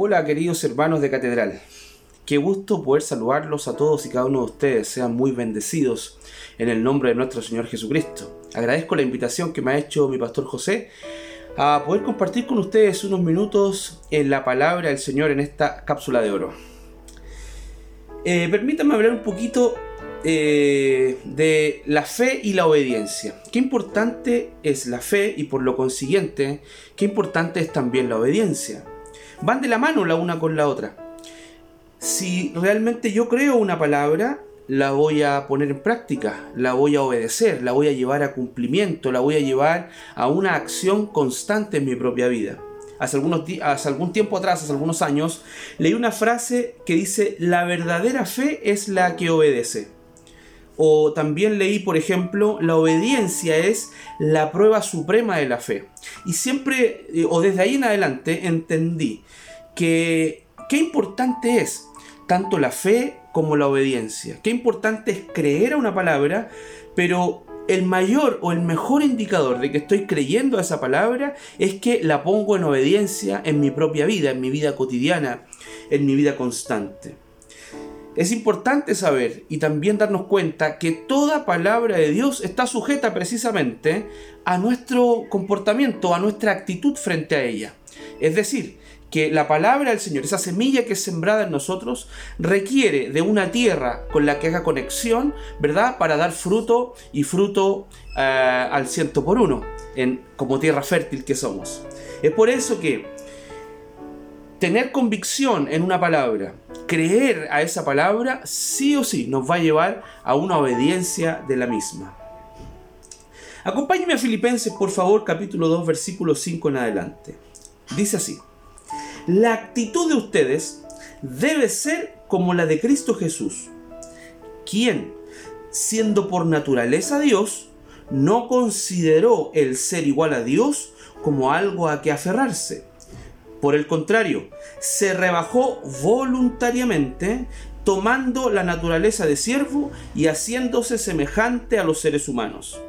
Hola queridos hermanos de Catedral. Qué gusto poder saludarlos a todos y cada uno de ustedes. Sean muy bendecidos en el nombre de nuestro Señor Jesucristo. Agradezco la invitación que me ha hecho mi pastor José a poder compartir con ustedes unos minutos en la palabra del Señor en esta cápsula de oro. Eh, permítanme hablar un poquito eh, de la fe y la obediencia. Qué importante es la fe y por lo consiguiente, qué importante es también la obediencia van de la mano la una con la otra. Si realmente yo creo una palabra, la voy a poner en práctica, la voy a obedecer, la voy a llevar a cumplimiento, la voy a llevar a una acción constante en mi propia vida. Hace, algunos hace algún tiempo atrás, hace algunos años, leí una frase que dice, la verdadera fe es la que obedece. O también leí, por ejemplo, la obediencia es la prueba suprema de la fe. Y siempre, eh, o desde ahí en adelante, entendí que qué importante es tanto la fe como la obediencia. Qué importante es creer a una palabra, pero el mayor o el mejor indicador de que estoy creyendo a esa palabra es que la pongo en obediencia en mi propia vida, en mi vida cotidiana, en mi vida constante. Es importante saber y también darnos cuenta que toda palabra de Dios está sujeta precisamente a nuestro comportamiento, a nuestra actitud frente a ella. Es decir, que la palabra del Señor, esa semilla que es sembrada en nosotros, requiere de una tierra con la que haga conexión, ¿verdad? Para dar fruto y fruto eh, al ciento por uno, en, como tierra fértil que somos. Es por eso que tener convicción en una palabra, creer a esa palabra, sí o sí nos va a llevar a una obediencia de la misma. Acompáñeme a Filipenses, por favor, capítulo 2, versículo 5 en adelante. Dice así, la actitud de ustedes debe ser como la de Cristo Jesús, quien, siendo por naturaleza Dios, no consideró el ser igual a Dios como algo a que aferrarse por el contrario, se rebajó voluntariamente, tomando la naturaleza de siervo y haciéndose semejante a los seres humanos.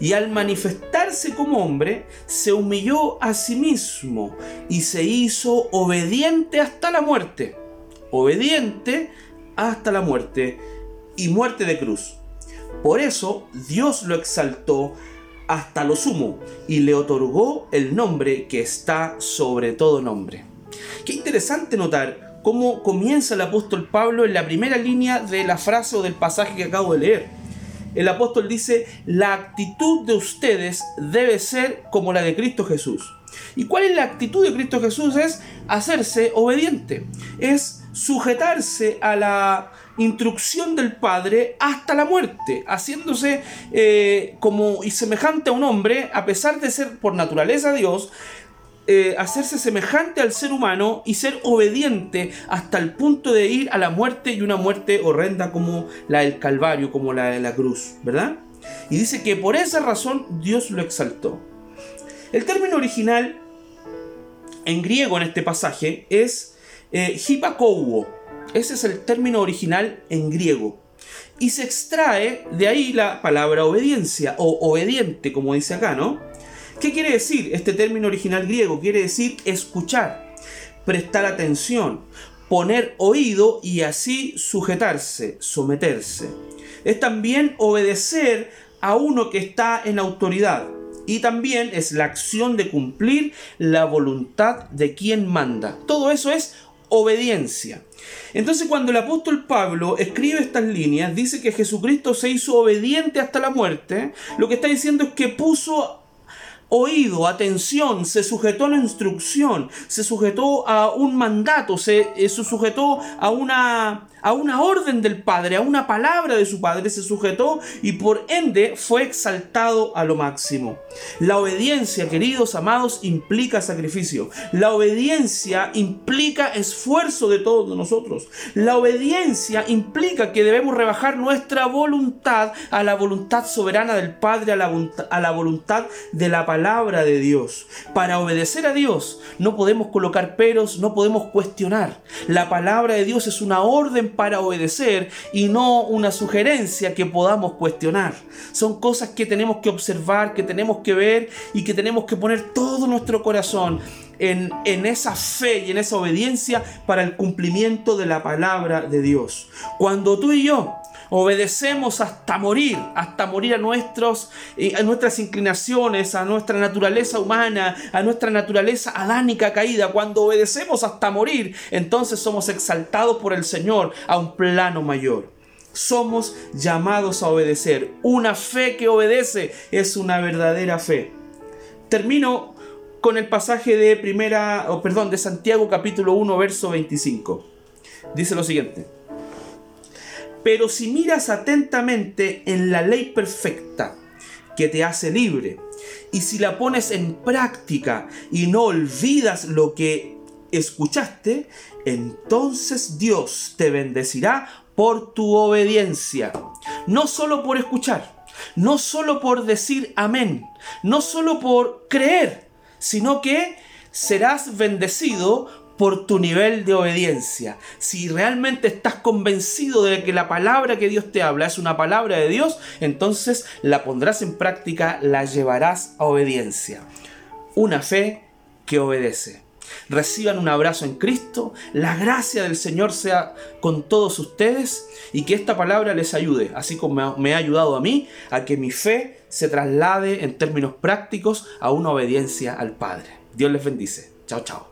Y al manifestarse como hombre, se humilló a sí mismo y se hizo obediente hasta la muerte. Obediente hasta la muerte y muerte de cruz. Por eso Dios lo exaltó hasta lo sumo y le otorgó el nombre que está sobre todo nombre. Qué interesante notar cómo comienza el apóstol Pablo en la primera línea de la frase o del pasaje que acabo de leer. El apóstol dice, la actitud de ustedes debe ser como la de Cristo Jesús. ¿Y cuál es la actitud de Cristo Jesús? Es hacerse obediente, es sujetarse a la instrucción del Padre hasta la muerte, haciéndose eh, como y semejante a un hombre, a pesar de ser por naturaleza Dios, eh, hacerse semejante al ser humano y ser obediente hasta el punto de ir a la muerte y una muerte horrenda como la del Calvario, como la de la cruz, ¿verdad? Y dice que por esa razón Dios lo exaltó. El término original en griego en este pasaje es eh, ese es el término original en griego. Y se extrae de ahí la palabra obediencia o obediente, como dice acá, ¿no? ¿Qué quiere decir este término original griego? Quiere decir escuchar, prestar atención, poner oído y así sujetarse, someterse. Es también obedecer a uno que está en autoridad. Y también es la acción de cumplir la voluntad de quien manda. Todo eso es obediencia. Entonces cuando el apóstol Pablo escribe estas líneas, dice que Jesucristo se hizo obediente hasta la muerte, lo que está diciendo es que puso oído, atención, se sujetó a la instrucción, se sujetó a un mandato, se, eh, se sujetó a una, a una orden del Padre, a una palabra de su Padre, se sujetó y por ende fue exaltado a lo máximo. La obediencia, queridos amados, implica sacrificio. La obediencia implica esfuerzo de todos nosotros. La obediencia implica que debemos rebajar nuestra voluntad a la voluntad soberana del Padre, a la, a la voluntad de la palabra de Dios. Para obedecer a Dios no podemos colocar peros, no podemos cuestionar. La palabra de Dios es una orden para obedecer y no una sugerencia que podamos cuestionar. Son cosas que tenemos que observar, que tenemos que ver y que tenemos que poner todo nuestro corazón en, en, esa fe y en esa obediencia para el cumplimiento de la palabra de Dios. Cuando tú y yo obedecemos hasta morir, hasta morir a, nuestros, eh, a nuestras inclinaciones, a nuestra naturaleza humana, a nuestra naturaleza adánica caída. Cuando obedecemos hasta morir, entonces somos exaltados por el Señor a un plano mayor. Somos llamados a obedecer. Una fe que obedece es una verdadera fe. Termino con el pasaje de primera, o perdón, de Santiago capítulo 1 verso 25. Dice lo siguiente: pero si miras atentamente en la ley perfecta que te hace libre, y si la pones en práctica y no olvidas lo que escuchaste, entonces Dios te bendecirá por tu obediencia. No solo por escuchar, no solo por decir amén, no solo por creer, sino que serás bendecido por tu nivel de obediencia. Si realmente estás convencido de que la palabra que Dios te habla es una palabra de Dios, entonces la pondrás en práctica, la llevarás a obediencia. Una fe que obedece. Reciban un abrazo en Cristo, la gracia del Señor sea con todos ustedes y que esta palabra les ayude, así como me ha ayudado a mí, a que mi fe se traslade en términos prácticos a una obediencia al Padre. Dios les bendice. Chao, chao.